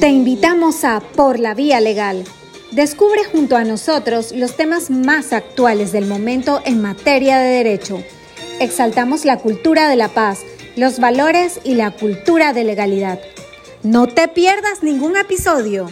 Te invitamos a Por la Vía Legal. Descubre junto a nosotros los temas más actuales del momento en materia de derecho. Exaltamos la cultura de la paz, los valores y la cultura de legalidad. No te pierdas ningún episodio.